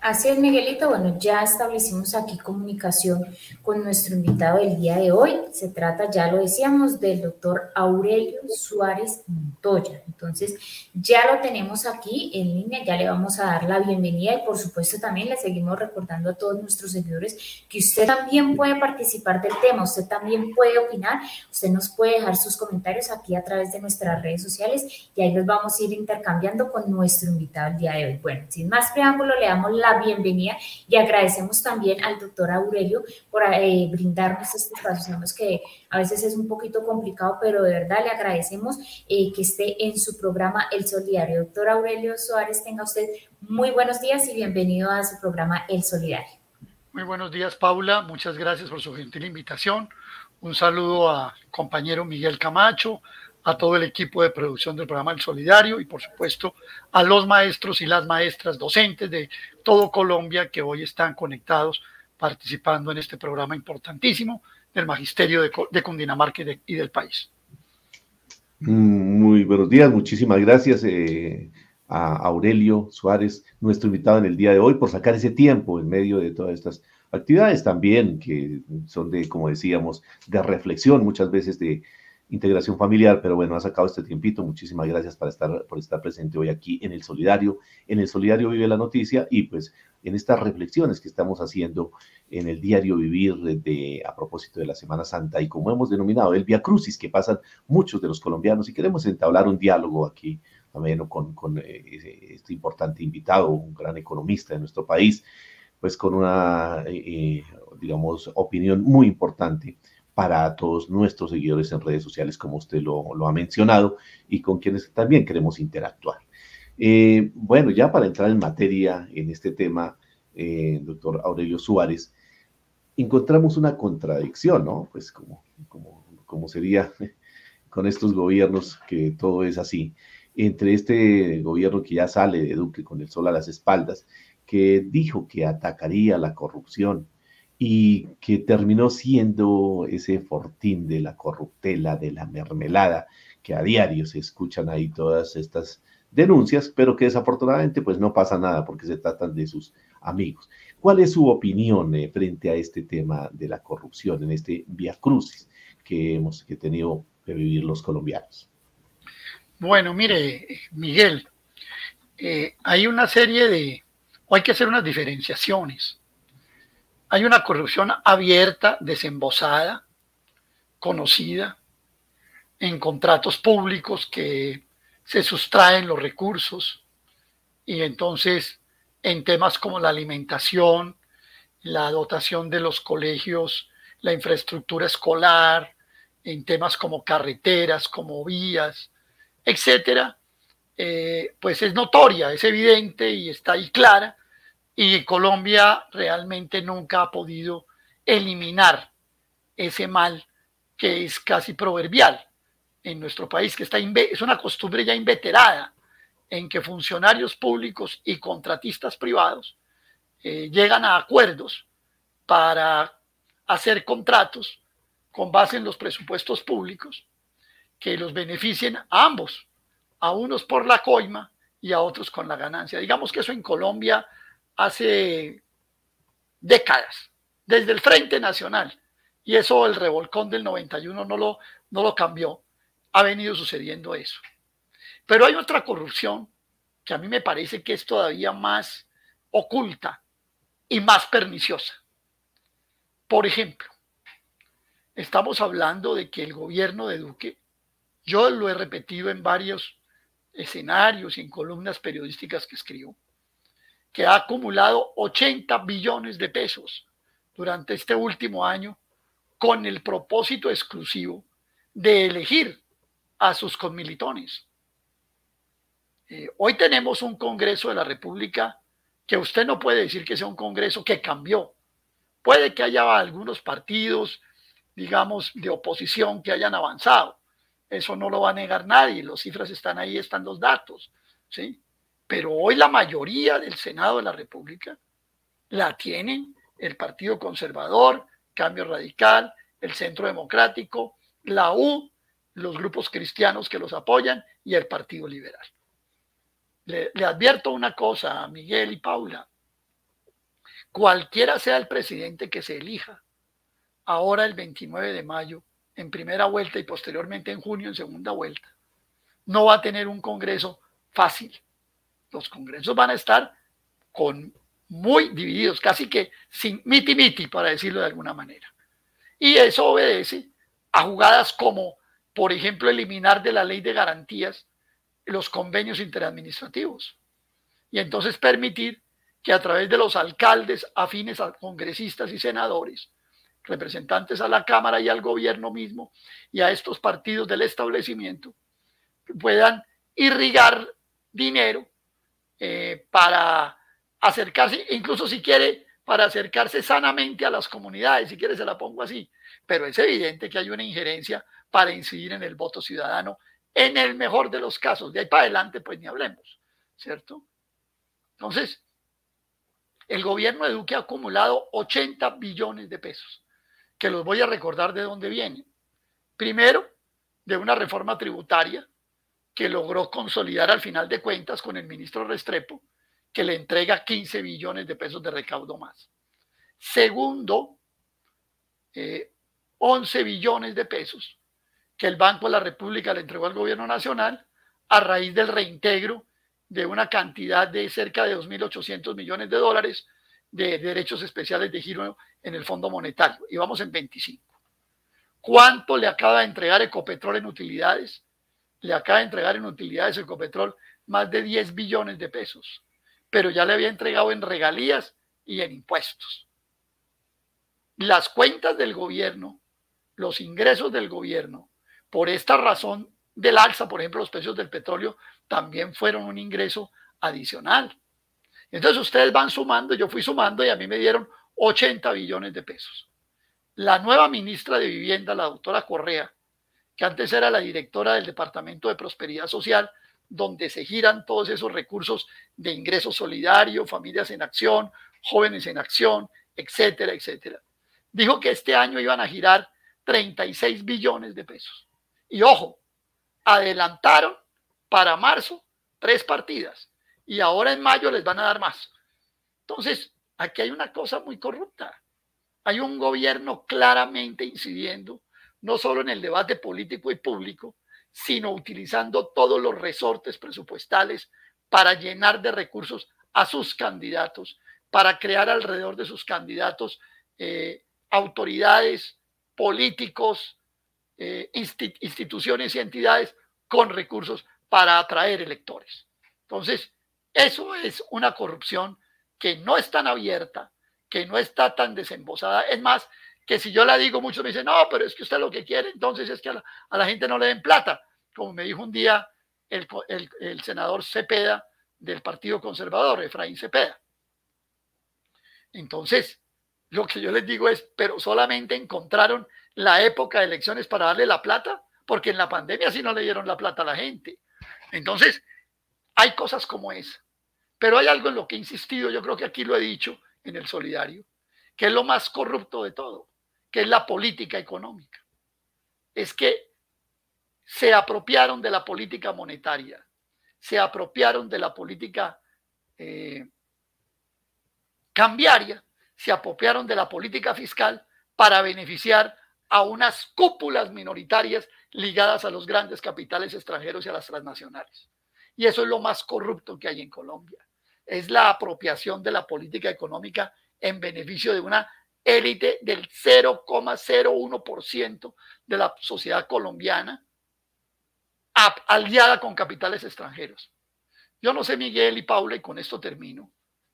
Así es, Miguelito. Bueno, ya establecimos aquí comunicación con nuestro invitado del día de hoy. Se trata, ya lo decíamos, del doctor Aurelio Suárez Montoya. Entonces, ya lo tenemos aquí en línea, ya le vamos a dar la bienvenida y por supuesto también le seguimos recordando a todos nuestros seguidores que usted también puede participar del tema, usted también puede opinar, usted nos puede dejar sus comentarios aquí a través de nuestras redes sociales y ahí los vamos a ir intercambiando con nuestro invitado el día de hoy. Bueno, sin más preámbulo, le damos la bienvenida y agradecemos también al doctor Aurelio por eh, brindarnos este espacio. Sabemos que a veces es un poquito complicado, pero de verdad le agradecemos eh, que esté en su programa El Solidario. Doctor Aurelio Suárez, tenga usted muy buenos días y bienvenido a su programa El Solidario. Muy buenos días, Paula. Muchas gracias por su gentil invitación. Un saludo a compañero Miguel Camacho, a todo el equipo de producción del programa El Solidario y por supuesto a los maestros y las maestras docentes de todo Colombia que hoy están conectados participando en este programa importantísimo del Magisterio de, Cundinamarca y, del país. Muy buenos días, muchísimas gracias eh, a Aurelio Suárez, nuestro invitado en el día de hoy, por sacar ese tiempo en medio de todas estas actividades también que son de, como decíamos, de reflexión, muchas veces de integración familiar, pero bueno, ha sacado este tiempito. Muchísimas gracias por estar, por estar presente hoy aquí en el Solidario. En el Solidario vive la noticia y pues en estas reflexiones que estamos haciendo en el diario vivir de, a propósito de la Semana Santa y como hemos denominado el Via Crucis que pasan muchos de los colombianos y queremos entablar un diálogo aquí también con, eh, este importante invitado, un gran economista de nuestro país, pues con una, eh, digamos, opinión muy importante para todos nuestros seguidores en redes sociales, como usted lo, ha mencionado, y con quienes también queremos interactuar. Eh, bueno, ya para entrar en materia en este tema, eh, doctor Aurelio Suárez, encontramos una contradicción, ¿no? Pues como, como, como sería con estos gobiernos que todo es así, entre este gobierno que ya sale de Duque con el sol a las espaldas, que dijo que atacaría la corrupción, y que terminó siendo ese fortín de la corruptela, de la mermelada, que a diario se escuchan ahí todas estas denuncias, pero que desafortunadamente pues no pasa nada porque se tratan de sus amigos. ¿Cuál es su opinión eh, frente a este tema de la corrupción en este via crucis que hemos que tenido que vivir los colombianos? Bueno, mire, Miguel, eh, hay una serie de, o hay que hacer unas diferenciaciones hay una corrupción abierta, desembosada, conocida, en contratos públicos que se sustraen los recursos. Y entonces en temas como la alimentación, la dotación de los colegios, la infraestructura escolar, en temas como carreteras, como vías, etcétera, eh, pues es notoria, es evidente y está ahí clara y Colombia realmente nunca ha podido eliminar ese mal que es casi proverbial en nuestro país, que está es una costumbre ya inveterada en que funcionarios públicos y contratistas privados eh, llegan a acuerdos para hacer contratos con base en los presupuestos públicos que los beneficien a ambos, a unos por la coima y a otros con la ganancia. Digamos que eso en Colombia hace décadas, desde el Frente Nacional, y eso el revolcón del 91 no lo, no lo cambió, ha venido sucediendo eso. Pero hay otra corrupción que a mí me parece que es todavía más oculta y más perniciosa. Por ejemplo, estamos hablando de que el gobierno de Duque, yo lo he repetido en varios escenarios y en columnas periodísticas que escribo, que ha acumulado 80 billones de pesos durante este último año con el propósito exclusivo de elegir a sus conmilitones. Eh, hoy tenemos un Congreso de la República que usted no puede decir que sea un Congreso que cambió. Puede que haya algunos partidos, digamos, de oposición que hayan avanzado. Eso no lo va a negar nadie. Las cifras están ahí, están los datos. ¿sí? Pero hoy la mayoría del Senado de la República la tienen el Partido Conservador, Cambio Radical, el Centro Democrático, la U, los grupos cristianos que los apoyan y el Partido Liberal. Le, advierto una cosa a Miguel y Paula. cualquiera sea el presidente que se elija, ahora el 29 de mayo, en primera vuelta y posteriormente en junio en segunda vuelta, no va a tener un Congreso fácil. Los congresos van a estar con muy divididos, casi que sin miti miti, para decirlo de alguna manera. Y eso obedece a jugadas como, por ejemplo, eliminar de la ley de garantías los convenios interadministrativos y entonces permitir que a través de los alcaldes afines a congresistas y senadores, representantes a la Cámara y al gobierno mismo y a estos partidos del establecimiento, puedan irrigar dinero eh, para acercarse, incluso si quiere, para acercarse sanamente a las comunidades, si quiere se la pongo así, pero es evidente que hay una injerencia para incidir en el voto ciudadano en el mejor de los casos. De ahí para adelante, pues ni hablemos, ¿cierto? Entonces, el gobierno de Duque ha acumulado 80 billones de pesos, que los voy a recordar de dónde vienen. Primero, de una reforma tributaria que logró consolidar al final de cuentas con el ministro Restrepo, que le entrega 15 billones de pesos de recaudo más. Segundo, 11 eh, billones de pesos que el Banco de la República le entregó al gobierno nacional a raíz del reintegro de una cantidad de cerca de 2.800 millones de dólares de derechos especiales de giro en el Fondo Monetario. Y vamos en 25. ¿Cuánto le acaba de entregar Ecopetrol en utilidades? Le acaba de entregar en utilidades Ecopetrol más de 10 billones de pesos pero ya le había entregado en regalías y en impuestos. Las cuentas del gobierno, los ingresos del gobierno, por esta razón del alza, por ejemplo, los precios del petróleo, también fueron un ingreso adicional. Entonces ustedes van sumando, yo fui sumando y a mí me dieron 80 billones de pesos. La nueva ministra de Vivienda, la doctora Correa, que antes era la directora del Departamento de Prosperidad Social, donde se giran todos esos recursos de ingreso solidario, familias en acción, jóvenes en acción, etcétera, etcétera. Dijo que este año iban a girar 36 billones de pesos. Y ojo, adelantaron para marzo tres partidas y ahora en mayo les van a dar más. Entonces, aquí hay una cosa muy corrupta. Hay un gobierno claramente incidiendo no solo en el debate político y público, sino utilizando todos los resortes presupuestales para llenar de recursos a sus candidatos, para crear alrededor de sus candidatos eh, autoridades, políticos, eh, instituciones y entidades con recursos para atraer electores. Entonces, eso es una corrupción que no es tan abierta, que no está tan desembosada. Es más, que si yo la digo, muchos me dicen, no, pero es que usted lo que quiere, entonces es que a la, gente no le den plata, como me dijo un día el, el, senador Cepeda del Partido Conservador, Efraín Cepeda. Entonces, lo que yo les digo es, pero solamente encontraron la época de elecciones para darle la plata, porque en la pandemia sí no le dieron la plata a la gente. Entonces, hay cosas como esa. Pero hay algo en lo que he insistido, yo creo que aquí lo he dicho en el solidario, que es lo más corrupto de todo que es la política económica. Es que se apropiaron de la política monetaria, se apropiaron de la política eh, cambiaria, se apropiaron de la política fiscal para beneficiar a unas cúpulas minoritarias ligadas a los grandes capitales extranjeros y a las transnacionales. Y eso es lo más corrupto que hay en Colombia. Es la apropiación de la política económica en beneficio de una élite del 0,01% de la sociedad colombiana aliada con capitales extranjeros. Yo no sé, Miguel y Paula, y con esto termino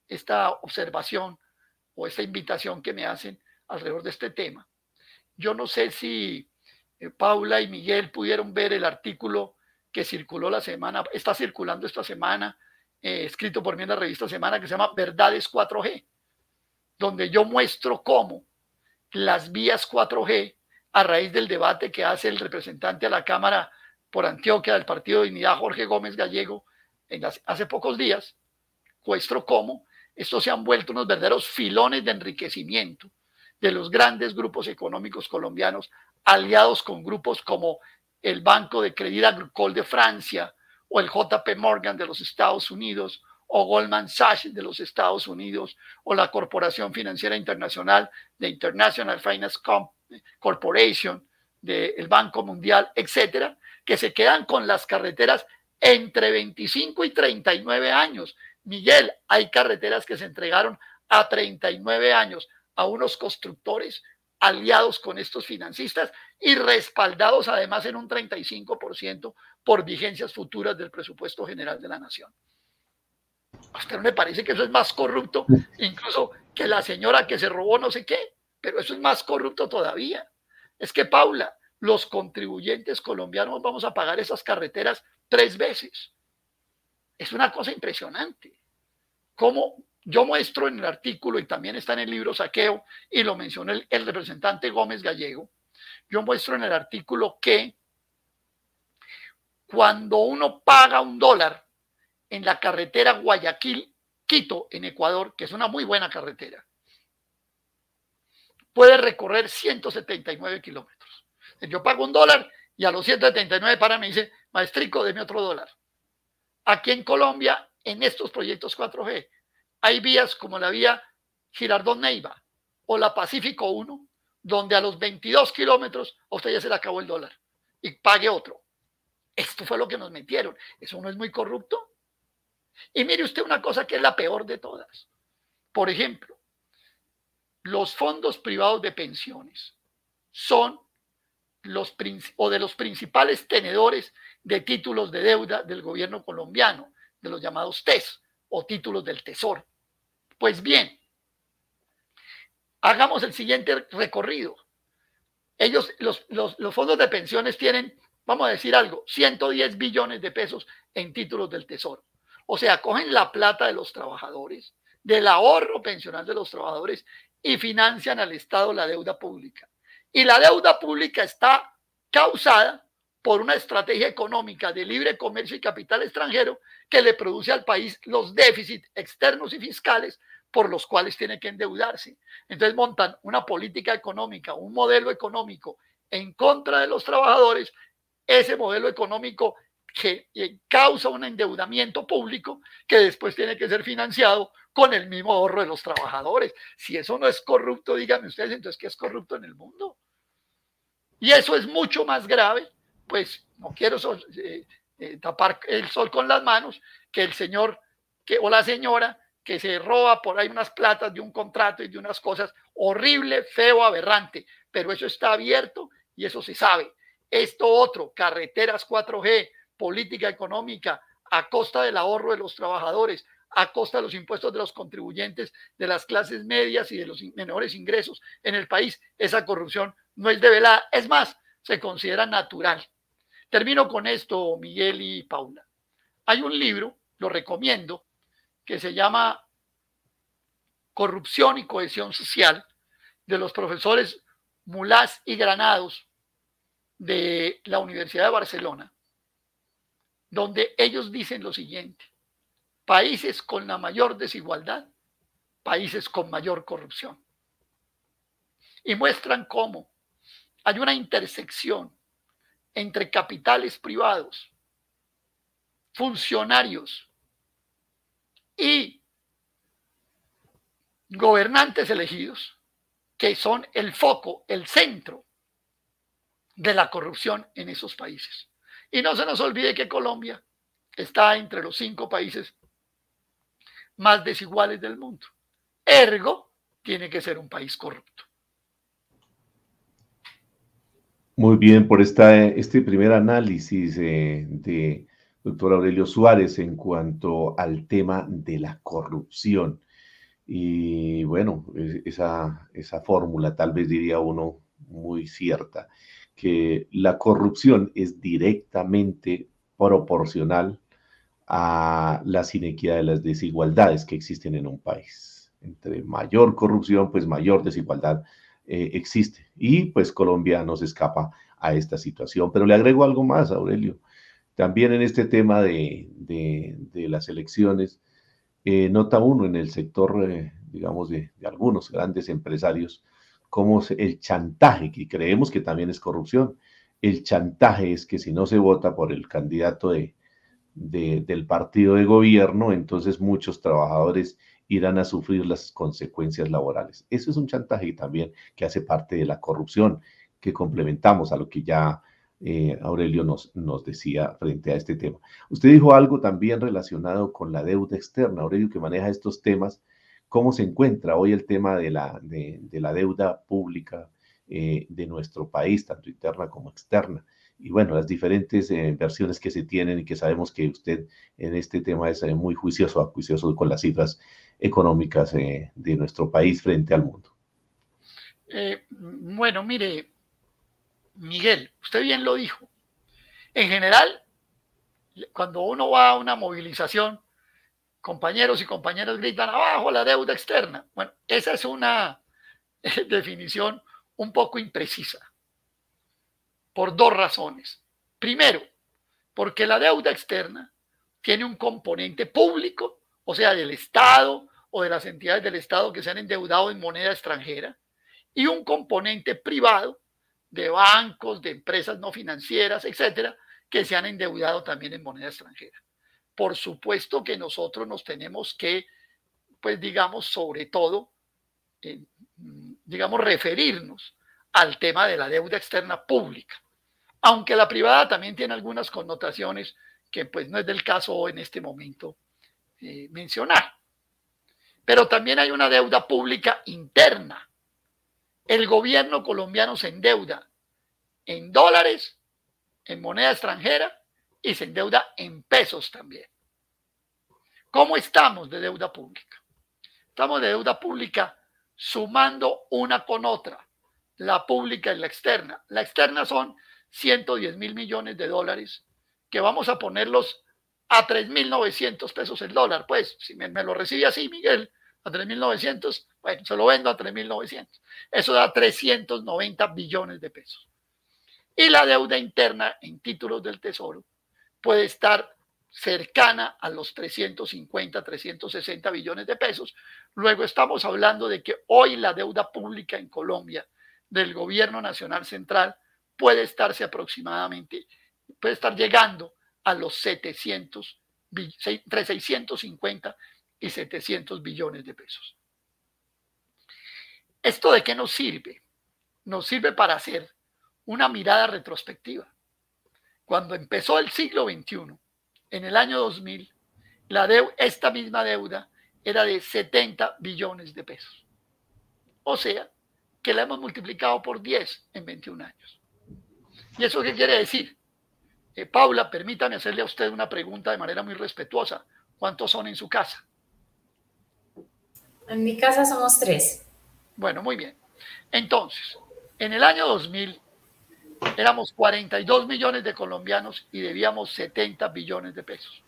esta observación o esta invitación que me hacen alrededor de este tema. Yo no sé si eh, Paula y Miguel pudieron ver el artículo que circuló la semana, está circulando esta semana, eh, escrito por mí en la revista Semana, que se llama Verdades 4G donde yo muestro cómo las vías 4G, a raíz del debate que hace el representante a la Cámara por Antioquia del Partido de Unidad, Jorge Gómez Gallego, en hace pocos días, muestro cómo estos se han vuelto unos verdaderos filones de enriquecimiento de los grandes grupos económicos colombianos, aliados con grupos como el Banco de Crédit Agricole de Francia o el JP Morgan de los Estados Unidos o Goldman Sachs de los Estados Unidos o la Corporación Financiera Internacional de International Finance Corporation del Banco Mundial, etcétera, que se quedan con las carreteras entre 25 y 39 años. Miguel, hay carreteras que se entregaron a 39 años a unos constructores aliados con estos financistas y respaldados además en un 35% por vigencias futuras del presupuesto general de la nación. A usted no me parece que eso es más corrupto incluso que la señora que se robó no sé qué, pero eso es más corrupto todavía. Es que, Paula, los contribuyentes colombianos vamos a pagar esas carreteras tres veces. Es una cosa impresionante. Como yo muestro en el artículo, y también está en el libro Saqueo, y lo mencionó el, el representante Gómez Gallego, yo muestro en el artículo que cuando uno paga un dólar en la carretera Guayaquil-Quito, en Ecuador, que es una muy buena carretera, puede recorrer 179 kilómetros. Yo pago un dólar y a los 179 para me dice, maestrico, deme otro dólar. Aquí en Colombia, en estos proyectos 4G, hay vías como la vía Girardón Neiva o la Pacífico 1, donde a los 22 kilómetros a usted ya se le acabó el dólar y pague otro. Esto fue lo que nos metieron. ¿Eso no es muy corrupto? Y mire usted una cosa que es la peor de todas. Por ejemplo, los fondos privados de pensiones son los o de los principales tenedores de títulos de deuda del gobierno colombiano, de los llamados TES o títulos del Tesoro. Pues bien, hagamos el siguiente recorrido. Ellos, los, los, fondos de pensiones tienen, vamos a decir algo, 110 billones de pesos en títulos del Tesoro. O sea, cogen la plata de los trabajadores, del ahorro pensional de los trabajadores y financian al Estado la deuda pública. Y la deuda pública está causada por una estrategia económica de libre comercio y capital extranjero que le produce al país los déficits externos y fiscales por los cuales tiene que endeudarse. Entonces montan una política económica, un modelo económico en contra de los trabajadores, ese modelo económico que eh, causa un endeudamiento público que después tiene que ser financiado con el mismo ahorro de los trabajadores. Si eso no es corrupto, díganme ustedes, entonces, ¿qué es corrupto en el mundo? Y eso es mucho más grave pues no quiero eh, eh, tapar el sol con las manos, que el señor que, o la señora que se roba por ahí unas platas de un contrato y de unas cosas horrible, feo, aberrante, pero eso está abierto y eso se sabe. Esto otro, carreteras 4G, política económica a costa del ahorro de los trabajadores, a costa de los impuestos de los contribuyentes de las clases medias y de los menores ingresos en el país, esa corrupción no es develada, es más, se considera natural. Termino con esto, Miguel y Paula. Hay un libro, lo recomiendo, que se llama Corrupción y Cohesión Social, de los profesores Mulás y Granados de la Universidad de Barcelona, donde ellos dicen lo siguiente, países con la mayor desigualdad, países con mayor corrupción. Y muestran cómo hay una intersección entre capitales privados, funcionarios y gobernantes elegidos, que son el foco, el centro de la corrupción en esos países. Y no se nos olvide que Colombia está entre los cinco países más desiguales del mundo. Ergo, tiene que ser un país corrupto. Muy bien, por este primer análisis eh, de doctor Aurelio Suárez en cuanto al tema de la corrupción. Y bueno, esa fórmula tal vez diría uno muy cierta, que la corrupción es directamente proporcional a las inequidades, las desigualdades que existen en un país. Entre mayor corrupción, pues mayor desigualdad eh, existe. Y pues Colombia no se escapa a esta situación. Pero le agrego algo más, Aurelio. También en este tema de, las elecciones, eh, nota uno en el sector, eh, digamos, de, algunos grandes empresarios, como el chantaje, que creemos que también es corrupción. El chantaje es que si no se vota por el candidato de, del partido de gobierno, entonces muchos trabajadores irán a sufrir las consecuencias laborales. Eso es un chantaje también que hace parte de la corrupción que complementamos a lo que ya eh, Aurelio nos decía frente a este tema. Usted dijo algo también relacionado con la deuda externa, Aurelio, que maneja estos temas. ¿Cómo se encuentra hoy el tema de la, de, la deuda pública eh, de nuestro país, tanto interna como externa? y bueno, las diferentes eh, versiones que se tienen y que sabemos que usted en este tema es muy juicioso, juicioso con las cifras económicas de nuestro país frente al mundo. bueno, mire, Miguel, usted bien lo dijo. En general, cuando uno va a una movilización, compañeros y compañeras gritan abajo la deuda externa. Bueno, esa es una definición un poco imprecisa, por dos razones. Primero, porque la deuda externa tiene un componente público, o sea, del Estado o de las entidades del Estado que se han endeudado en moneda extranjera, y un componente privado de bancos, de empresas no financieras, etcétera, que se han endeudado también en moneda extranjera. Por supuesto que nosotros nos tenemos que, pues digamos, sobre todo, digamos, referirnos al tema de la deuda externa pública, aunque la privada también tiene algunas connotaciones que pues no es del caso en este momento eh, mencionar. Pero también hay una deuda pública interna el gobierno colombiano se endeuda en dólares, en moneda extranjera y se endeuda en pesos también. ¿Cómo estamos de deuda pública? Estamos de deuda pública sumando una con otra, la pública y la externa. La externa son 110 mil millones de dólares que vamos a ponerlos a 3.900 pesos el dólar. Pues, si me, lo recibe así, Miguel, a 3.900, bueno, se lo vendo a 3.900. Eso da 390 billones de pesos. Y la deuda interna en títulos del Tesoro puede estar cercana a los 350, 360 billones de pesos. Luego estamos hablando de que hoy la deuda pública en Colombia del gobierno nacional central puede estarse aproximadamente, puede estar llegando a los 700, entre 650 y 700 billones de pesos. ¿Esto de qué nos sirve? Nos sirve para hacer una mirada retrospectiva. Cuando empezó el siglo XXI, en el año 2000, la esta misma deuda era de 70 billones de pesos. O sea, que la hemos multiplicado por 10 en 21 años. ¿Y eso qué quiere decir? Eh, Paula, permítame hacerle a usted una pregunta de manera muy respetuosa. ¿Cuántos son en su casa? En mi casa somos tres. Bueno, muy bien. Entonces, en el año 2000 éramos 42 millones de colombianos y debíamos 70 billones de pesos.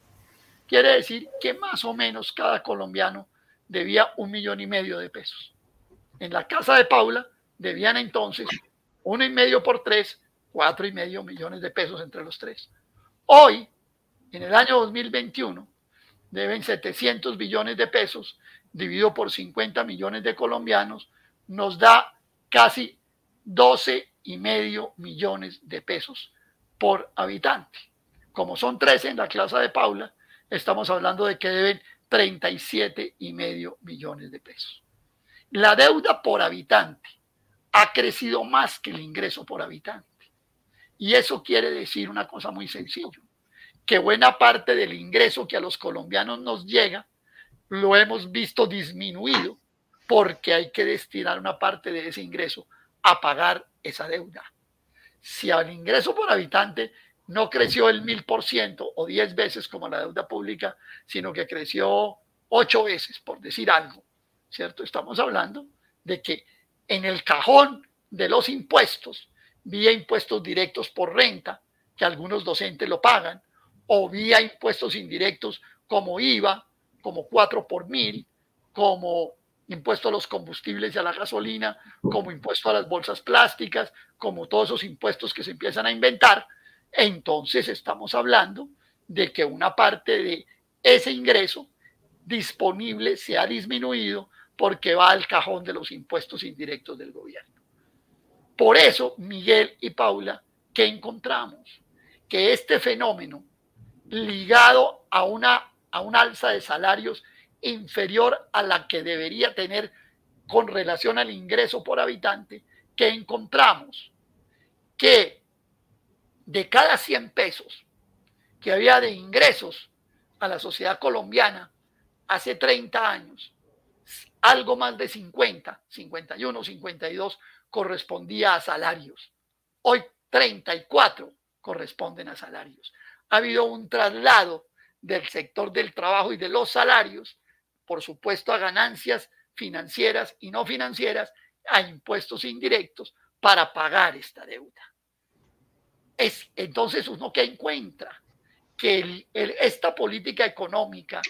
Quiere decir que más o menos cada colombiano debía un millón y medio de pesos. En la casa de Paula debían entonces uno y medio por tres, cuatro y medio millones de pesos entre los tres. Hoy, en el año 2021, deben 700 billones de pesos dividido por 50 millones de colombianos, nos da casi 12 y medio millones de pesos por habitante. Como son 13 en la clase de Paula, estamos hablando de que deben 37 y medio millones de pesos. La deuda por habitante ha crecido más que el ingreso por habitante. Y eso quiere decir una cosa muy sencilla, que buena parte del ingreso que a los colombianos nos llega lo hemos visto disminuido porque hay que destinar una parte de ese ingreso a pagar esa deuda. Si el ingreso por habitante no creció el mil por ciento o diez veces como la deuda pública, sino que creció ocho veces, por decir algo, ¿cierto? Estamos hablando de que en el cajón de los impuestos, vía impuestos directos por renta, que algunos docentes lo pagan, o vía impuestos indirectos como IVA, como 4 por mil, como impuesto a los combustibles y a la gasolina, como impuesto a las bolsas plásticas, como todos esos impuestos que se empiezan a inventar, entonces estamos hablando de que una parte de ese ingreso disponible se ha disminuido porque va al cajón de los impuestos indirectos del gobierno. Por eso, Miguel y Paula, ¿qué encontramos? Que este fenómeno ligado a una, a un alza de salarios inferior a la que debería tener con relación al ingreso por habitante, que encontramos que de cada 100 pesos que había de ingresos a la sociedad colombiana hace 30 años, algo más de 50, 51, 52 correspondía a salarios. Hoy 34 corresponden a salarios. Ha habido un traslado del sector del trabajo y de los salarios, por supuesto, a ganancias financieras y no financieras, a impuestos indirectos para pagar esta deuda. Es entonces uno que encuentra que esta política económica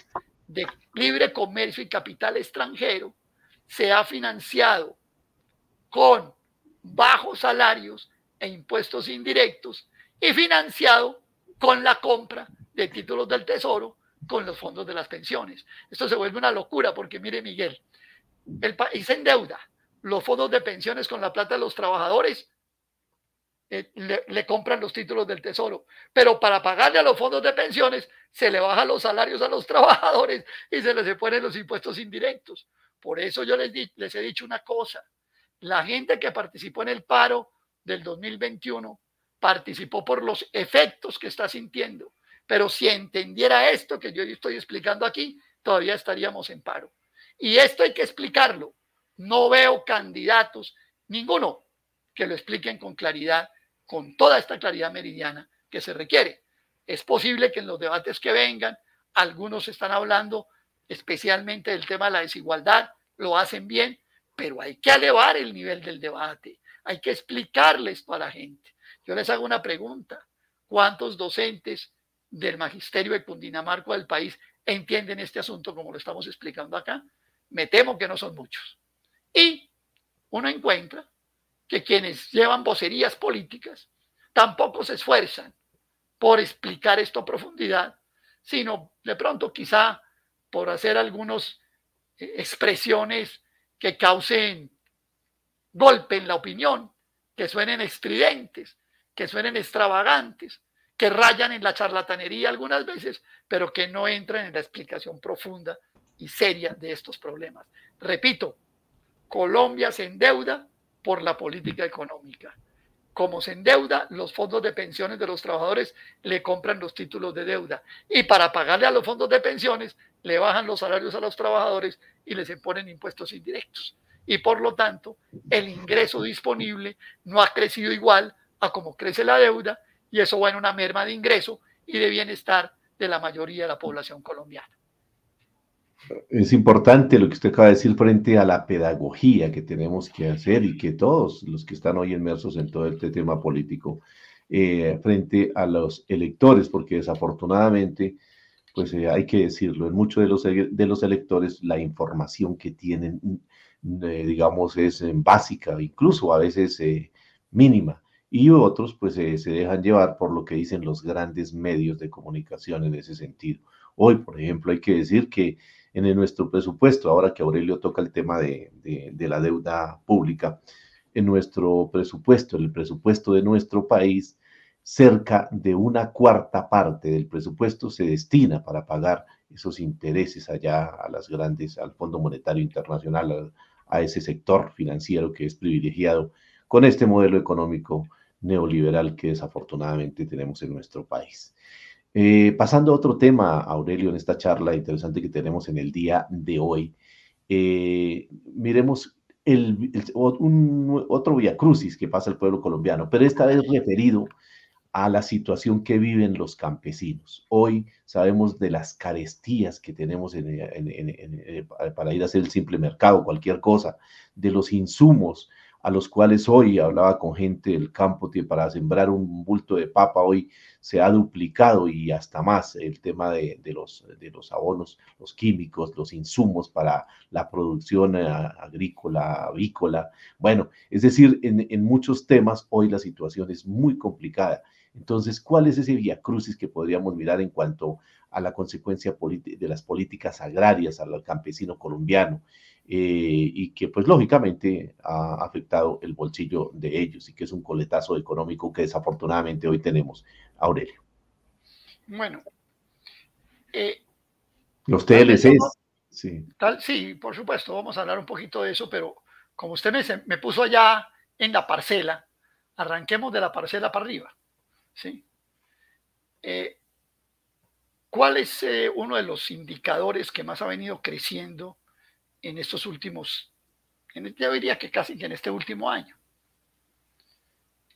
de libre comercio y capital extranjero se ha financiado con bajos salarios e impuestos indirectos y financiado con la compra de títulos del tesoro con los fondos de las pensiones. Esto se vuelve una locura porque mire Miguel, el país endeuda los fondos de pensiones con la plata de los trabajadores, eh, le, compran los títulos del tesoro, pero para pagarle a los fondos de pensiones se le bajan los salarios a los trabajadores y se les ponen los impuestos indirectos. Por eso yo les, les he dicho una cosa, la gente que participó en el paro del 2021 participó por los efectos que está sintiendo, pero si entendiera esto que yo estoy explicando aquí, todavía estaríamos en paro. Y esto hay que explicarlo. No veo candidatos, ninguno, que lo expliquen con claridad, con toda esta claridad meridiana que se requiere. Es posible que en los debates que vengan, algunos están hablando especialmente del tema de la desigualdad, lo hacen bien, pero hay que elevar el nivel del debate, hay que explicarles a la gente. Yo les hago una pregunta, ¿cuántos docentes del magisterio de Cundinamarca del país entienden este asunto como lo estamos explicando acá? Me temo que no son muchos. Y uno encuentra que quienes llevan vocerías políticas tampoco se esfuerzan por explicar esto a profundidad, sino de pronto quizá por hacer algunas eh, expresiones que causen golpe en la opinión, que suenen estridentes, que suenen extravagantes, que rayan en la charlatanería algunas veces, pero que no entran en la explicación profunda y seria de estos problemas. Repito, Colombia se endeuda por la política económica. Como se endeuda, los fondos de pensiones de los trabajadores le compran los títulos de deuda. Y para pagarle a los fondos de pensiones, le bajan los salarios a los trabajadores y les imponen impuestos indirectos. Y por lo tanto, el ingreso disponible no ha crecido igual a como crece la deuda y eso va en una merma de ingreso y de bienestar de la mayoría de la población colombiana. Es importante lo que usted acaba de decir frente a la pedagogía que tenemos que hacer y que todos los que están hoy inmersos en todo este tema político, eh, frente a los electores, porque desafortunadamente, pues eh, hay que decirlo, en muchos de los, de los electores la información que tienen, eh, digamos, es básica, incluso a veces mínima, y otros pues se dejan llevar por lo que dicen los grandes medios de comunicación en ese sentido. Hoy, por ejemplo, hay que decir que en nuestro presupuesto, ahora que Aurelio toca el tema de, la deuda pública, en nuestro presupuesto, en el presupuesto de nuestro país, cerca de una cuarta parte del presupuesto se destina para pagar esos intereses allá a las grandes, al Fondo Monetario Internacional, a, ese sector financiero que es privilegiado con este modelo económico neoliberal que desafortunadamente tenemos en nuestro país. Eh, pasando a otro tema, Aurelio, en esta charla interesante que tenemos en el día de hoy, eh, miremos el, un, otro que pasa el pueblo colombiano, pero esta vez referido a la situación que viven los campesinos. Hoy sabemos de las carestías que tenemos para ir a hacer el simple mercado, cualquier cosa, de los insumos, a los cuales hoy hablaba con gente del campo que para sembrar un bulto de papa hoy se ha duplicado y hasta más el tema de, los, de los abonos, los químicos, los insumos para la producción eh, agrícola, avícola. Bueno, es decir, en, en muchos temas hoy la situación es muy complicada. Entonces, ¿cuál es ese vía crucis que podríamos mirar en cuanto a la consecuencia de las políticas agrarias al campesino colombiano? Eh, y que pues lógicamente ha afectado el bolsillo de ellos y que es un coletazo económico que desafortunadamente hoy tenemos. Aurelio. Bueno, Eh, los TLCs. Sí. Tal, sí, por supuesto, vamos a hablar un poquito de eso, pero como usted me, me puso allá en la parcela, arranquemos de la parcela para arriba. ¿sí? Eh, ¿Cuál es eh, uno de los indicadores que más ha venido creciendo en estos últimos, en, yo diría que casi en este último año?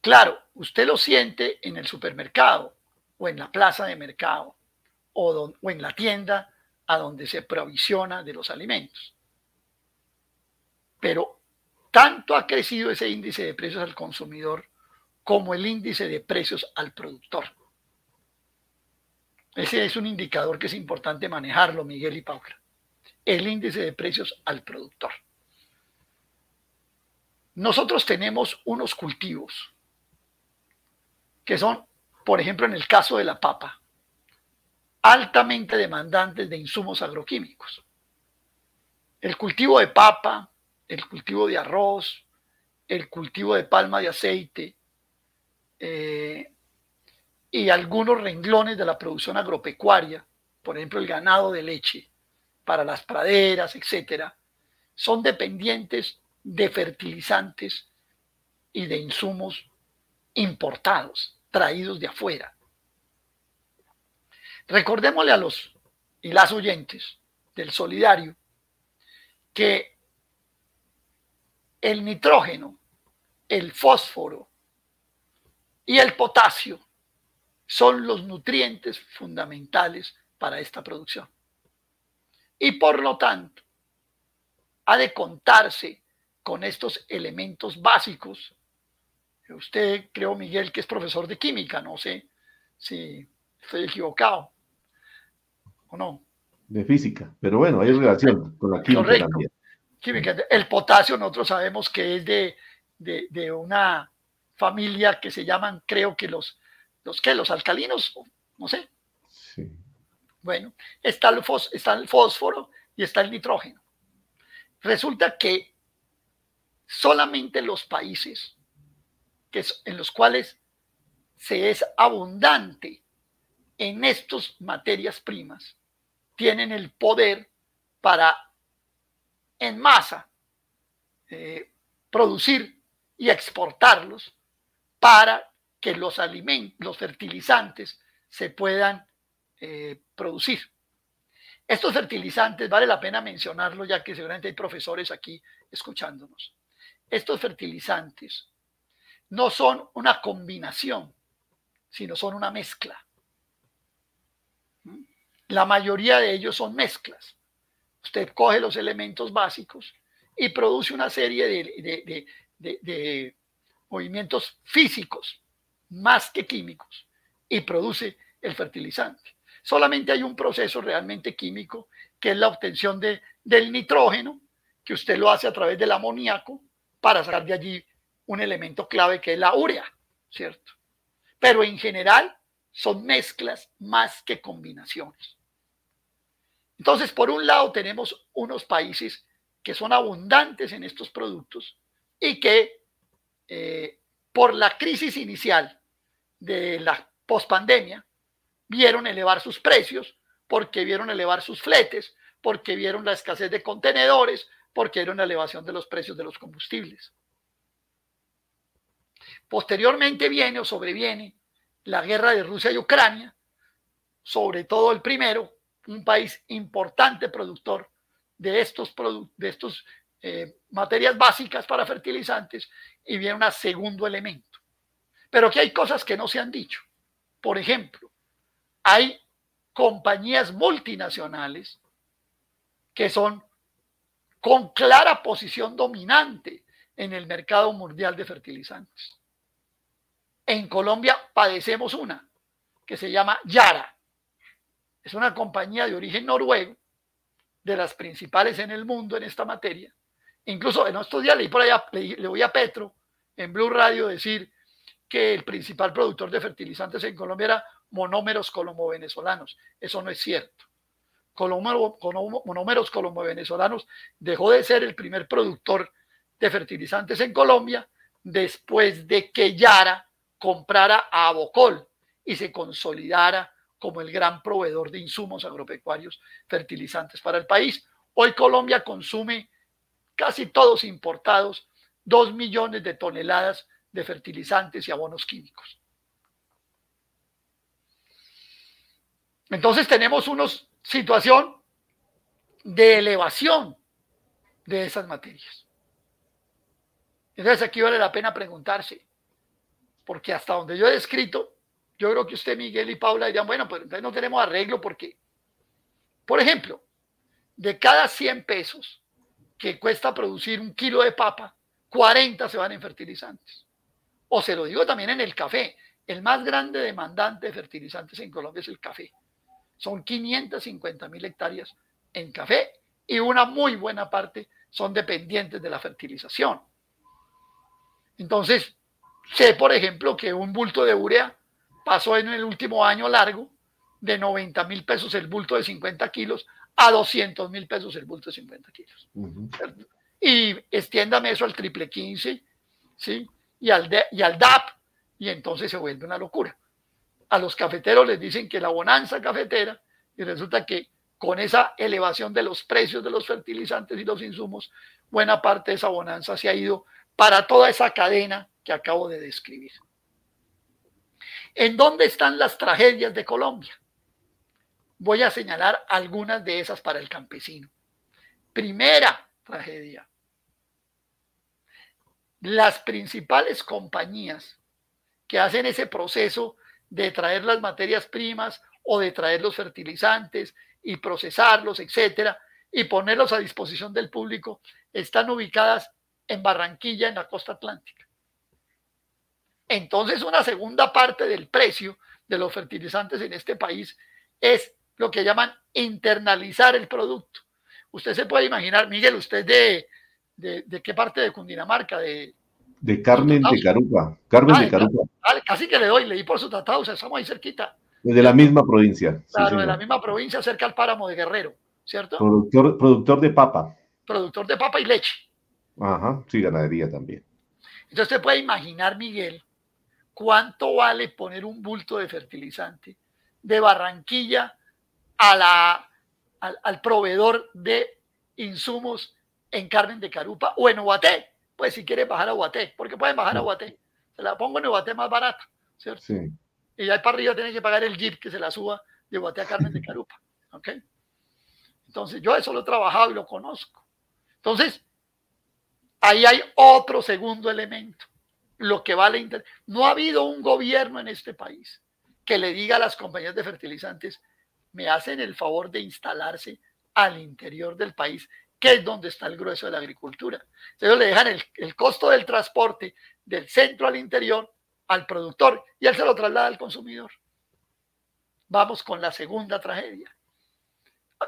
Claro, usted lo siente en el supermercado o en la plaza de mercado o, o en la tienda a donde se provisiona de los alimentos. Pero tanto ha crecido ese índice de precios al consumidor como el índice de precios al productor. Ese es un indicador que es importante manejarlo, Miguel y Paula. El índice de precios al productor. Nosotros tenemos unos cultivos que son, por ejemplo, en el caso de la papa, altamente demandantes de insumos agroquímicos. El cultivo de papa, el cultivo de arroz, el cultivo de palma de aceite eh, y algunos renglones de la producción agropecuaria, por ejemplo el ganado de leche para las praderas, etcétera, son dependientes de fertilizantes y de insumos importados, traídos de afuera. Recordémosle a los y las oyentes del solidario que el nitrógeno, el fósforo y el potasio son los nutrientes fundamentales para esta producción. Y por lo tanto, ha de contarse con estos elementos básicos. Usted, creo, Miguel, que es profesor de química, no sé si estoy equivocado o no. De física, pero bueno, hay relación con la química también. Química. El potasio nosotros sabemos que es de, de, una familia que se llaman, creo que los, los, ¿qué? los alcalinos, no sé. Sí. Bueno, está el, está el fósforo y está el nitrógeno. Resulta que solamente los países que, en los cuales se es abundante en estas materias primas tienen el poder para en masa eh, producir y exportarlos para que los alimentos, los fertilizantes se puedan eh, producir. Estos fertilizantes, vale la pena mencionarlo ya que seguramente hay profesores aquí escuchándonos. Estos fertilizantes no son una combinación sino son una mezcla. La mayoría de ellos son mezclas. Usted coge los elementos básicos y produce una serie de, movimientos físicos más que químicos y produce el fertilizante. Solamente hay un proceso realmente químico que es la obtención de, del nitrógeno, que usted lo hace a través del amoníaco para sacar de allí un elemento clave que es la urea, ¿cierto? pero en general son mezclas más que combinaciones. Entonces, por un lado tenemos unos países que son abundantes en estos productos y que eh, por la crisis inicial de la pospandemia vieron elevar sus precios, porque vieron elevar sus fletes, porque vieron la escasez de contenedores, porque vieron la elevación de los precios de los combustibles. Posteriormente viene o sobreviene la guerra de Rusia y Ucrania, sobre todo el primero, un país importante productor de estos, de estos eh, materias básicas para fertilizantes, y viene un segundo elemento. Pero que hay cosas que no se han dicho. Por ejemplo, hay compañías multinacionales que son con clara posición dominante en el mercado mundial de fertilizantes. En Colombia padecemos una que se llama Yara. Es una compañía de origen noruego, de las principales en el mundo en esta materia. Incluso en estos días leí por allá, le, voy a Petro en Blue Radio decir que el principal productor de fertilizantes en Colombia era monómeros colombo-venezolanos. Eso no es cierto. monómeros colombo-venezolanos dejó de ser el primer productor de fertilizantes en Colombia después de que Yara comprara a Abocol y se consolidara como el gran proveedor de insumos agropecuarios fertilizantes para el país. Hoy Colombia consume casi todos importados 2 millones de toneladas de fertilizantes y abonos químicos. Entonces tenemos una situación de elevación de esas materias. Entonces aquí vale la pena preguntarse, porque hasta donde yo he descrito, yo creo que usted, Miguel y Paula dirían, bueno, pues entonces no tenemos arreglo porque, por ejemplo, de cada 100 pesos que cuesta producir un kilo de papa, 40 se van en fertilizantes. O se lo digo también en el café. El más grande demandante de fertilizantes en Colombia es el café. Son 550 mil hectáreas en café y una muy buena parte son dependientes de la fertilización. Entonces, sé, por ejemplo, que un bulto de urea pasó en el último año largo de 90 mil pesos el bulto de 50 kilos a 200 mil pesos el bulto de 50 kilos. Y extiéndame eso al triple 15, ¿sí? Y al, y al DAP, y entonces se vuelve una locura. A los cafeteros les dicen que la bonanza cafetera, y resulta que con esa elevación de los precios de los fertilizantes y los insumos, buena parte de esa bonanza se ha ido para toda esa cadena que acabo de describir. ¿En dónde están las tragedias de Colombia? Voy a señalar algunas de esas para el campesino. Primera tragedia. Las principales compañías que hacen ese proceso de traer las materias primas o de traer los fertilizantes y procesarlos, etcétera, y ponerlos a disposición del público, están ubicadas en Barranquilla, en la costa atlántica. Entonces, una segunda parte del precio de los fertilizantes en este país es lo que llaman internalizar el producto. Usted se puede imaginar, Miguel, usted de, de, qué parte de Cundinamarca, de, de Carmen de Carupa. Carmen de Carupa. Casi que le doy, leí por su tratado, o sea, estamos ahí cerquita. De la misma provincia. Claro, de la misma provincia, cerca al páramo de Guerrero, ¿cierto? Productor, productor de papa. Productor de papa y leche. Ajá, sí, ganadería también. Entonces usted puede imaginar, Miguel, cuánto vale poner un bulto de fertilizante de Barranquilla a la, al, proveedor de insumos en Carmen de Carupa o en Ubaté. Pues si quiere bajar a Ubaté, porque pueden bajar a Ubaté. Se la pongo en Ubaté más barata, ¿cierto? Sí. Y ahí para arriba tiene que pagar el jeep que se la suba de Ubaté a Carmen de Carupa. ¿Ok? Entonces yo eso lo he trabajado y lo conozco. Entonces, ahí hay otro segundo elemento lo que vale. No ha habido un gobierno en este país que le diga a las compañías de fertilizantes, me hacen el favor de instalarse al interior del país, que es donde está el grueso de la agricultura. Ellos le dejan el, el costo del transporte del centro al interior al productor y él se lo traslada al consumidor. Vamos con la segunda tragedia.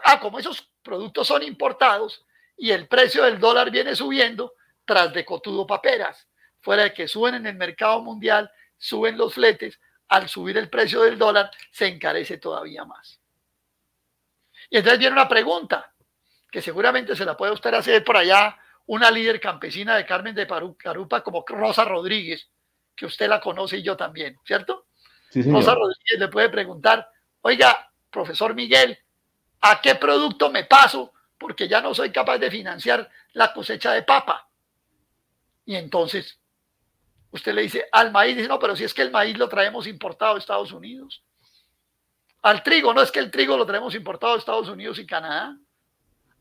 Ah, como esos productos son importados y el precio del dólar viene subiendo tras de cotudo paperas fuera de que suben en el mercado mundial, suben los fletes, al subir el precio del dólar se encarece todavía más. Y entonces viene una pregunta, que seguramente se la puede usted hacer por allá una líder campesina de Carmen de Carupa como Rosa Rodríguez, que usted la conoce y yo también, ¿cierto? Rosa Rodríguez le puede preguntar, oiga, profesor Miguel, ¿a qué producto me paso? Porque ya no soy capaz de financiar la cosecha de papa. Y entonces Usted le dice al maíz, dice, no, pero si es que el maíz lo traemos importado de Estados Unidos. Al trigo, no es que el trigo lo traemos importado de Estados Unidos y Canadá.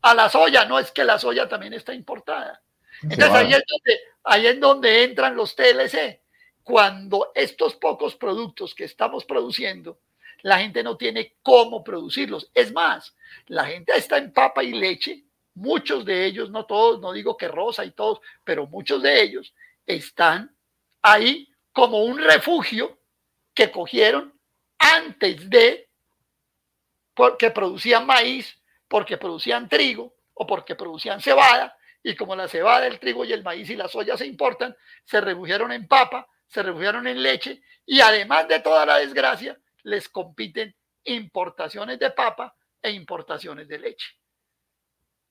A la soya, no es que la soya también está importada. Entonces ahí es, donde, ahí es donde entran los TLC. Cuando estos pocos productos que estamos produciendo, la gente no tiene cómo producirlos. Es más, la gente está en papa y leche, muchos de ellos, no todos, no digo que Rosa y todos, pero muchos de ellos están ahí como un refugio que cogieron antes de porque producían maíz, porque producían trigo o porque producían cebada, y como la cebada, el trigo y el maíz y la soya se importan, se refugiaron en papa, se refugiaron en leche, y además de toda la desgracia, les compiten importaciones de papa e importaciones de leche.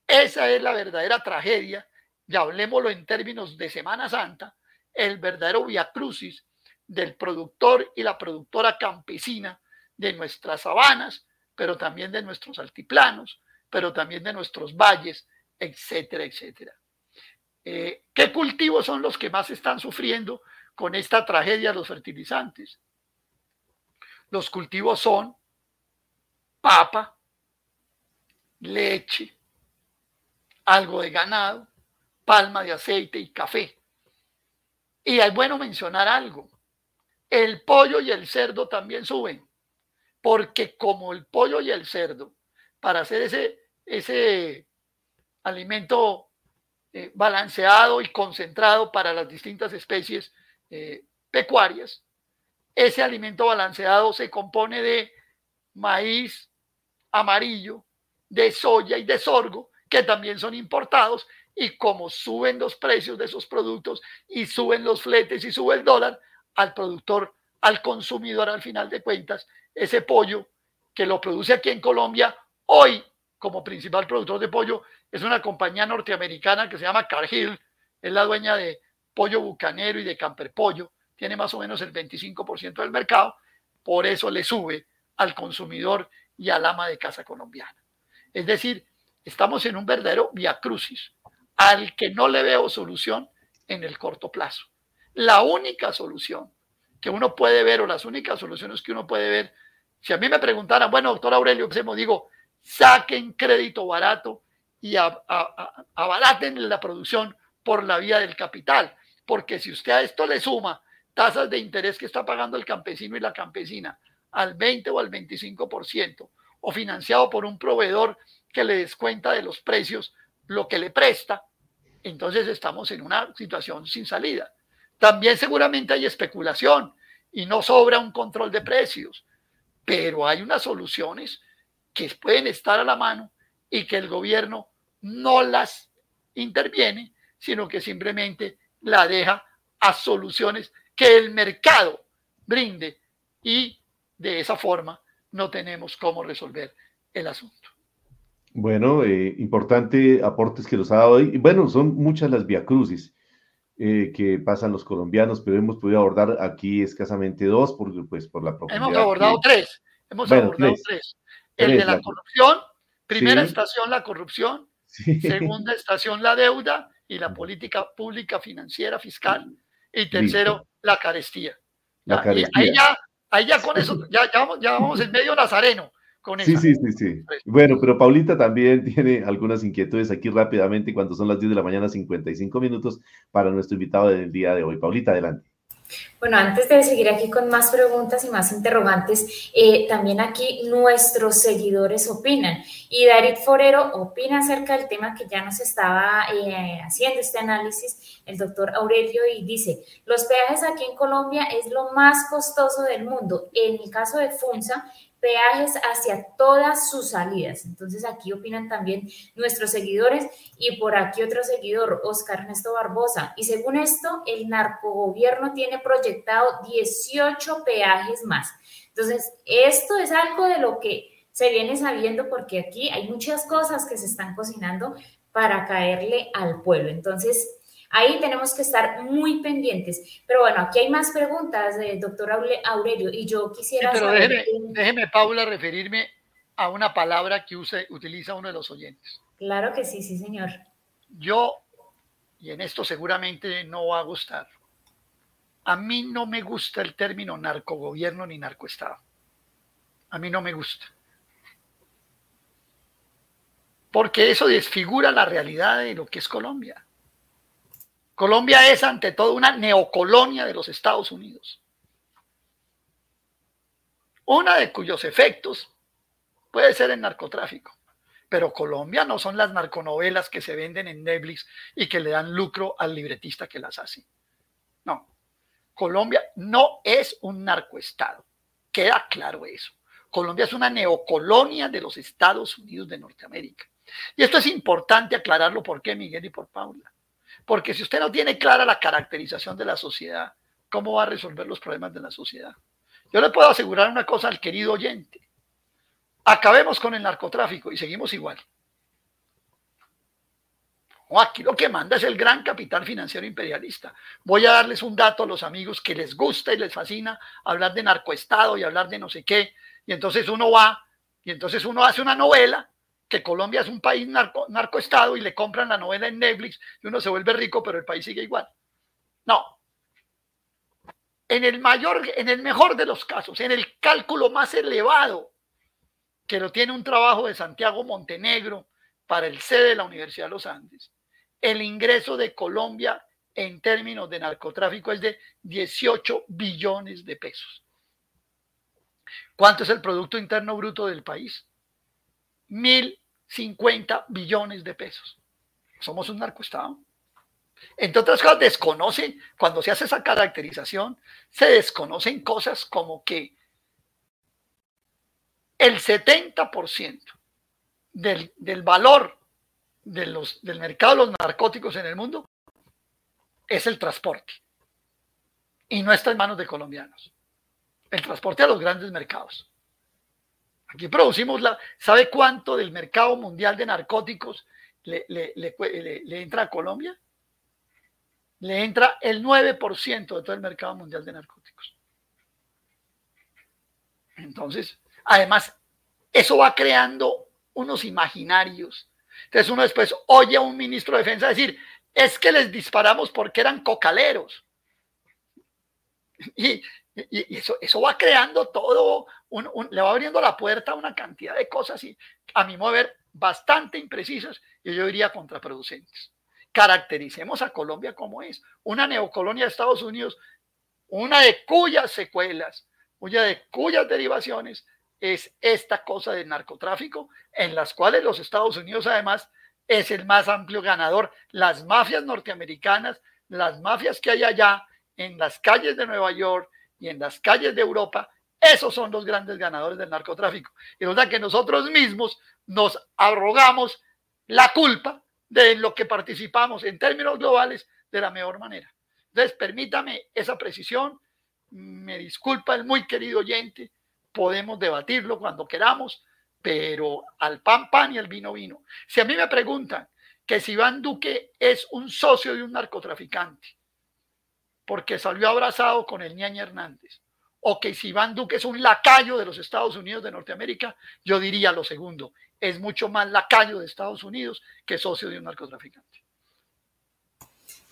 Esa es la verdadera tragedia, ya hablemoslo en términos de Semana Santa, el verdadero via crucis del productor y la productora campesina de nuestras sabanas, pero también de nuestros altiplanos, pero también de nuestros valles, etcétera, etcétera. Eh, ¿Qué cultivos son los que más están sufriendo con esta tragedia los fertilizantes? Los cultivos son papa, leche, algo de ganado, palma de aceite y café. Y es bueno mencionar algo. El pollo y el cerdo también suben, porque como el pollo y el cerdo, para hacer ese, ese alimento eh, balanceado y concentrado para las distintas especies eh, pecuarias, ese alimento balanceado se compone de maíz amarillo, de soya y de sorgo, que también son importados, y como suben los precios de esos productos y suben los fletes y sube el dólar, al productor, al consumidor al final de cuentas, ese pollo que lo produce aquí en Colombia, hoy como principal productor de pollo, es una compañía norteamericana que se llama Cargill, es la dueña de Pollo Bucanero y de Camper Pollo, tiene más o menos el 25% del mercado, por eso le sube al consumidor y al ama de casa colombiana. Es decir, estamos en un verdadero via crucis al que no le veo solución en el corto plazo. La única solución que uno puede ver o las únicas soluciones que uno puede ver, si a mí me preguntaran, bueno, doctor Aurelio, ¿qué digo, saquen crédito barato y abaraten la producción por la vía del capital, porque si usted a esto le suma tasas de interés que está pagando el campesino y la campesina al 20 o al 25%, o financiado por un proveedor que le descuenta de los precios lo que le presta, entonces estamos en una situación sin salida. También seguramente hay especulación y no sobra un control de precios, pero hay unas soluciones que pueden estar a la mano y que el gobierno no las interviene, sino que simplemente la deja a soluciones que el mercado brinde y de esa forma no tenemos cómo resolver el asunto. Bueno, eh, importante aportes que nos ha dado hoy. Bueno, son muchas las viacrucis eh, que pasan los colombianos, pero hemos podido abordar aquí escasamente dos por, pues, por la profundidad. Hemos abordado tres. Hemos abordado tres. El de la, corrupción, primera estación la corrupción, segunda estación la deuda y la política pública financiera fiscal, y tercero la carestía. La carestía. Ahí, ya, ahí ya con eso, ya, ya, ya vamos en medio nazareno sí, sí, sí, sí. Bueno, pero Paulita también tiene algunas inquietudes aquí rápidamente cuando son las 10 de la mañana, 55 minutos para nuestro invitado del día de hoy. Paulita, adelante. Bueno, antes de seguir aquí con más preguntas y más interrogantes, eh, también aquí nuestros seguidores opinan. Y David Forero opina acerca del tema que ya nos estaba eh, haciendo este análisis el doctor Aurelio y dice, los peajes aquí en Colombia es lo más costoso del mundo. En el caso de FUNSA, peajes hacia todas sus salidas. Entonces aquí opinan también nuestros seguidores y por aquí otro seguidor, Oscar Ernesto Barbosa. Y según esto, el narcogobierno tiene proyectado 18 peajes más. Entonces, esto es algo de lo que se viene sabiendo porque aquí hay muchas cosas que se están cocinando para caerle al pueblo. Entonces, Ahí tenemos que estar muy pendientes. Pero bueno, aquí hay más preguntas, eh, doctor Aurelio, y yo quisiera... pero déjeme, déjeme, Paula, referirme a una palabra que use, utiliza uno de los oyentes. Claro que sí, sí, señor. Yo, y en esto seguramente no va a gustar, a mí no me gusta el término narcogobierno ni narcoestado. A mí no me gusta. Porque eso desfigura la realidad de lo que es Colombia. Colombia es ante todo una neocolonia de los Estados Unidos. Una de cuyos efectos puede ser el narcotráfico. Pero Colombia no son las narconovelas que se venden en Netflix y que le dan lucro al libretista que las hace. No. Colombia no es un narcoestado. Queda claro eso. Colombia es una neocolonia de los Estados Unidos de Norteamérica. Y esto es importante aclararlo por qué, Miguel y por Paula. Porque si usted no tiene clara la caracterización de la sociedad, ¿cómo va a resolver los problemas de la sociedad? Yo le puedo asegurar una cosa al querido oyente. Acabemos con el narcotráfico y seguimos igual. aquí lo que manda es el gran capital financiero imperialista. Voy a darles un dato a los amigos que les gusta y les fascina hablar de narcoestado y hablar de no sé qué. y entonces uno va, y entonces uno hace una novela que Colombia es un país narco, narcoestado y le compran la novela en Netflix y uno se vuelve rico, pero el país sigue igual. No. En el mayor, en el mejor de los casos, en el cálculo más elevado, que lo tiene un trabajo de Santiago Montenegro para el sede de la Universidad de los Andes, el ingreso de Colombia en términos de narcotráfico es de 18 billones de pesos. ¿Cuánto es el Producto Interno Bruto del país? Mil 50 billones de pesos. Somos un narcoestado. Entre otras cosas, desconoce, cuando se hace esa caracterización, se desconocen cosas como que el 70% del, del valor de los, del mercado de los narcóticos en el mundo es el transporte. Y no está en manos de colombianos. El transporte a los grandes mercados. Aquí producimos la. ¿Sabe cuánto del mercado mundial de narcóticos le, entra a Colombia? Le entra el 9% de todo el mercado mundial de narcóticos. Entonces, además, eso va creando unos imaginarios. Entonces uno después oye a un ministro de defensa decir, es que les disparamos porque eran cocaleros. Y, y, eso, eso va creando todo, le va abriendo la puerta a una cantidad de cosas y a mi modo de ver bastante imprecisas y yo diría contraproducentes. Caractericemos a Colombia como es, una neocolonia de Estados Unidos, una de cuyas secuelas, una de cuyas derivaciones es esta cosa del narcotráfico, en las cuales los Estados Unidos además es el más amplio ganador. Las mafias norteamericanas, las mafias que hay allá en las calles de Nueva York, y en las calles de Europa, esos son los grandes ganadores del narcotráfico. Y da que nosotros mismos nos arrogamos la culpa de lo que participamos en términos globales de la mejor manera. Entonces, permítame esa precisión. Me disculpa el muy querido oyente. Podemos debatirlo cuando queramos, pero al pan pan y al vino vino. Si a mí me preguntan que si Iván Duque es un socio de un narcotraficante, porque salió abrazado con el ñaña Hernández, o que si Iván Duque es un lacayo de los Estados Unidos de Norteamérica, yo diría lo segundo, es mucho más lacayo de Estados Unidos que socio de un narcotraficante.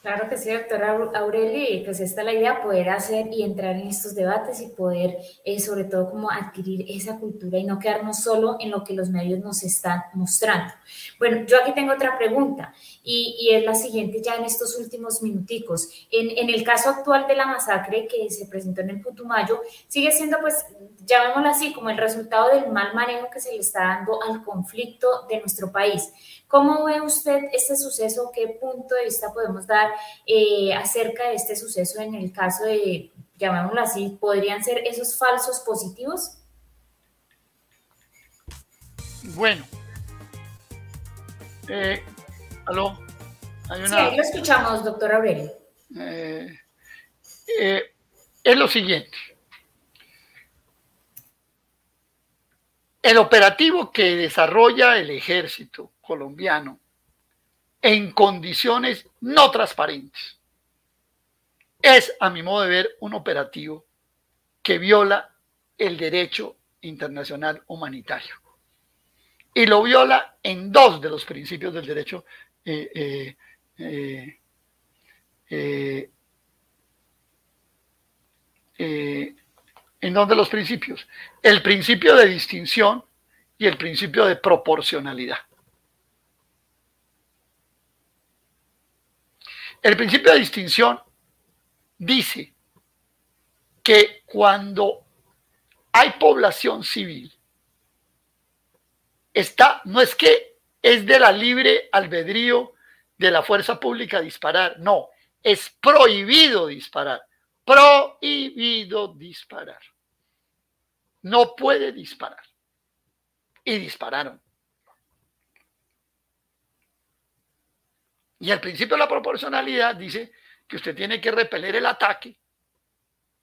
Claro que sí, doctora Aureli, pues esta es la idea, poder hacer y entrar en estos debates y poder, eh, sobre todo, como adquirir esa cultura y no quedarnos solo en lo que los medios nos están mostrando. Bueno, yo aquí tengo otra pregunta y, y es la siguiente ya en estos últimos minuticos. En, en, el caso actual de la masacre que se presentó en el Putumayo, sigue siendo, pues, llamémoslo así, como el resultado del mal manejo que se le está dando al conflicto de nuestro país. ¿Cómo ve usted este suceso? ¿Qué punto de vista podemos dar eh, acerca de este suceso en el caso de, llamémoslo así, podrían ser esos falsos positivos? Bueno. Eh, ¿Aló? Hay Sí, ahí lo escuchamos, doctor Aurelio. Eh, es lo siguiente. El operativo que desarrolla el ejército colombiano en condiciones no transparentes. Es, a mi modo de ver, un operativo que viola el derecho internacional humanitario. Y lo viola en dos de los principios del derecho. Eh, eh, eh, en dos de los principios. El principio de distinción y el principio de proporcionalidad. El principio de distinción dice que cuando hay población civil, está, no es que es de la libre albedrío de la fuerza pública disparar, no, es prohibido disparar, prohibido disparar. No puede disparar. Y dispararon. Y el principio de la proporcionalidad dice que usted tiene que repeler el ataque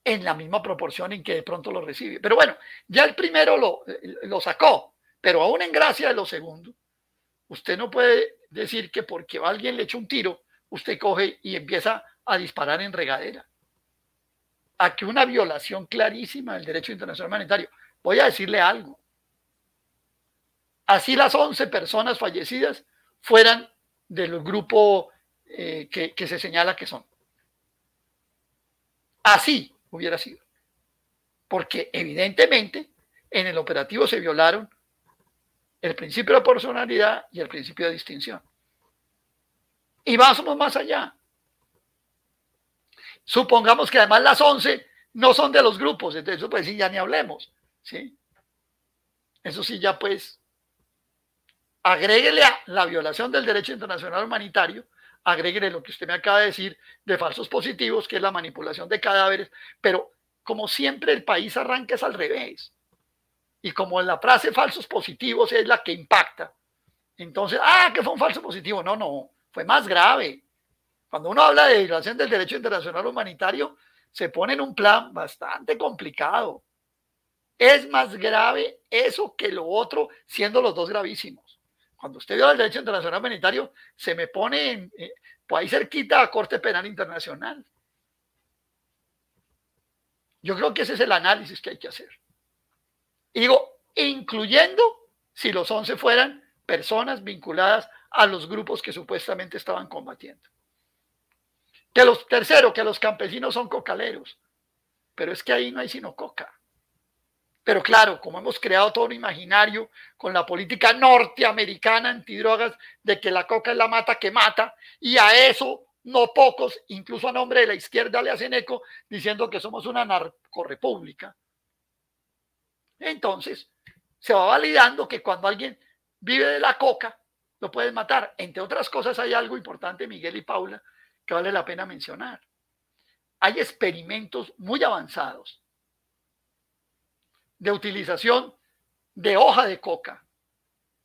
en la misma proporción en que de pronto lo recibe. Pero bueno, ya el primero lo, lo sacó, pero aún en gracia de lo segundo, usted no puede decir que porque alguien le echa un tiro, usted coge y empieza a disparar en regadera. A que una violación clarísima del derecho internacional humanitario. voy a decirle algo. Así las 11 personas fallecidas fueran del grupo eh, que, se señala que son. Así hubiera sido. Porque evidentemente en el operativo se violaron el principio de proporcionalidad y el principio de distinción. Y vamos más allá. Supongamos que además las 11 no son de los grupos, entonces pues sí ya ni hablemos, ¿sí? Eso sí ya pues agréguele a la violación del derecho internacional humanitario, agréguele lo que usted me acaba de decir de falsos positivos, que es la manipulación de cadáveres, pero como siempre el país arranca es al revés. Y como la frase falsos positivos es la que impacta, entonces, ah, que fue un falso positivo. No, no, fue más grave. Cuando uno habla de violación del derecho internacional humanitario, se pone en un plan bastante complicado. Es más grave eso que lo otro, siendo los dos gravísimos. Cuando usted viola el derecho internacional humanitario, se me pone en, eh, pues ahí cerquita a Corte Penal Internacional. Yo creo que ese es el análisis que hay que hacer. Y digo, incluyendo si los 11 fueran personas vinculadas a los grupos que supuestamente estaban combatiendo. Que los, tercero, que los campesinos son cocaleros. Pero es que ahí no hay sino coca. Pero claro, como hemos creado todo un imaginario con la política norteamericana antidrogas de que la coca es la mata que mata, y a eso no pocos, incluso a nombre de la izquierda, le hacen eco diciendo que somos una narcorepública. Entonces, se va validando que cuando alguien vive de la coca, lo pueden matar. Entre otras cosas, hay algo importante, Miguel y Paula, que vale la pena mencionar. Hay experimentos muy avanzados de utilización de hoja de coca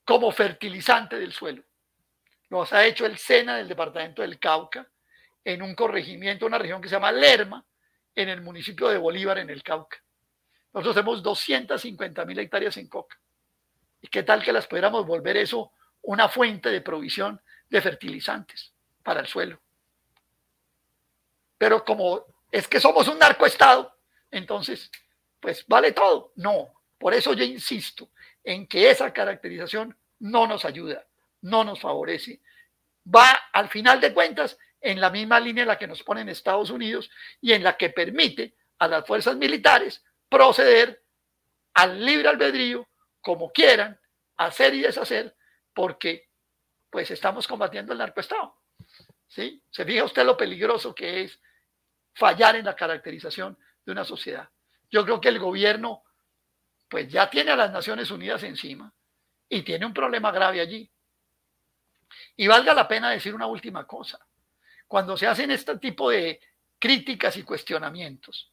como fertilizante del suelo. Los ha hecho el SENA del departamento del Cauca en un corregimiento, una región que se llama Lerma, en el municipio de Bolívar, en el Cauca. Nosotros tenemos 250 mil hectáreas en coca. ¿Y qué tal que las pudiéramos volver eso una fuente de provisión de fertilizantes para el suelo. Pero como es que somos un narcoestado, entonces, pues vale todo. No, por eso yo insisto en que esa caracterización no nos ayuda, no nos favorece. Va al final de cuentas en la misma línea en la que nos ponen Estados Unidos y en la que permite a las fuerzas militares proceder al libre albedrío como quieran, hacer y deshacer, porque pues estamos combatiendo el narcoestado. ¿sí? Se fija usted lo peligroso que es fallar en la caracterización de una sociedad. Yo creo que el gobierno pues ya tiene a las Naciones Unidas encima y tiene un problema grave allí. Y valga la pena decir una última cosa. Cuando se hacen este tipo de críticas y cuestionamientos,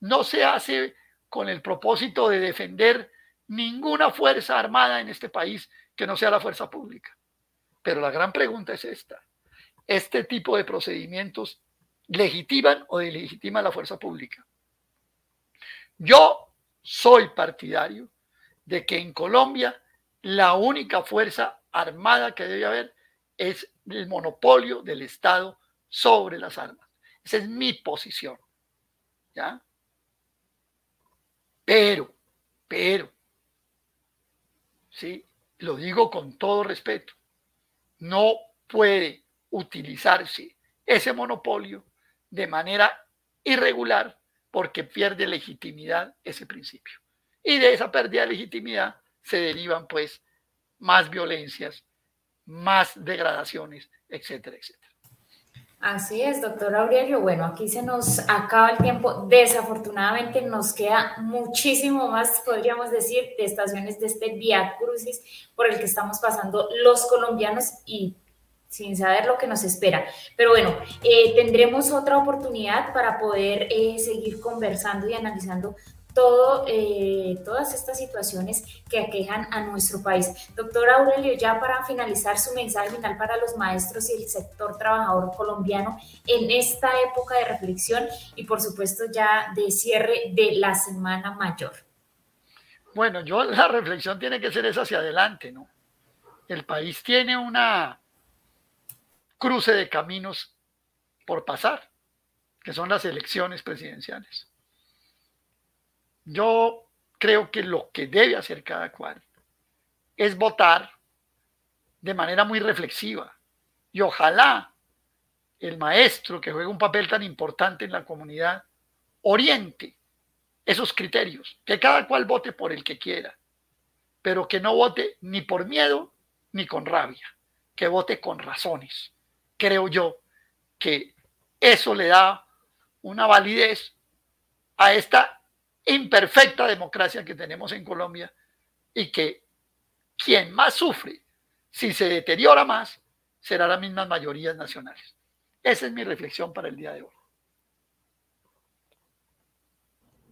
no se hace con el propósito de defender ninguna fuerza armada en este país que no sea la fuerza pública. Pero la gran pregunta es esta. ¿Este tipo de procedimientos legitiman o delegitiman la fuerza pública? Yo soy partidario de que en Colombia la única fuerza armada que debe haber es el monopolio del Estado sobre las armas. Esa es mi posición. ¿Ya? Pero, pero, ¿sí? lo digo con todo respeto, no puede utilizarse ese monopolio de manera irregular porque pierde legitimidad ese principio. Y de esa pérdida de legitimidad se derivan pues más violencias, más degradaciones, etcétera, etcétera. Así es, doctor Aurelio. Bueno, aquí se nos acaba el tiempo. Desafortunadamente nos queda muchísimo más, podríamos decir, de estaciones de este Via Crucis por el que estamos pasando los colombianos y sin saber lo que nos espera. Pero bueno, eh, tendremos otra oportunidad para poder eh, seguir conversando y analizando todo, eh, todas estas situaciones que aquejan a nuestro país. Doctor Aurelio, ya para finalizar su mensaje final para los maestros y el sector trabajador colombiano en esta época de reflexión y por supuesto ya de cierre de la Semana Mayor. Bueno, yo la reflexión tiene que ser esa hacia adelante, ¿no? El país tiene una cruce de caminos por pasar, que son las elecciones presidenciales. Yo creo que lo que debe hacer cada cual es votar de manera muy reflexiva. Y ojalá el maestro que juega un papel tan importante en la comunidad oriente esos criterios, que cada cual vote por el que quiera, pero que no vote ni por miedo ni con rabia, que vote con razones. Creo yo que eso le da una validez a esta imperfecta democracia que tenemos en Colombia y que quien más sufre si se deteriora más será las mismas mayorías nacionales. Esa es mi reflexión para el día de hoy.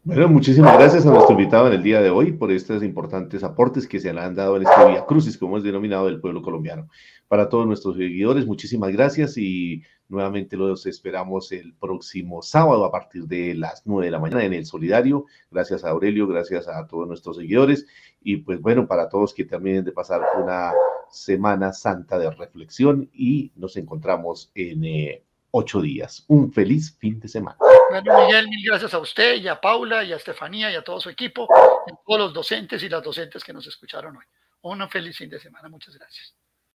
Bueno, muchísimas gracias a nuestro invitado en el día de hoy por estos importantes aportes que se le han dado en este Vía Crucis, como es denominado del pueblo colombiano. Para todos nuestros seguidores, muchísimas gracias y nuevamente los esperamos el próximo sábado a partir de las nueve de la mañana en el Solidario. Gracias a Aurelio, gracias a todos nuestros seguidores y pues bueno, para todos que terminen de pasar una Semana Santa de reflexión y nos encontramos en eh, ocho días. Un feliz fin de semana. Bueno, Miguel, mil gracias a usted y a Paula y a Estefanía y a todo su equipo, y a todos los docentes y las docentes que nos escucharon hoy. Un feliz fin de semana. Muchas gracias.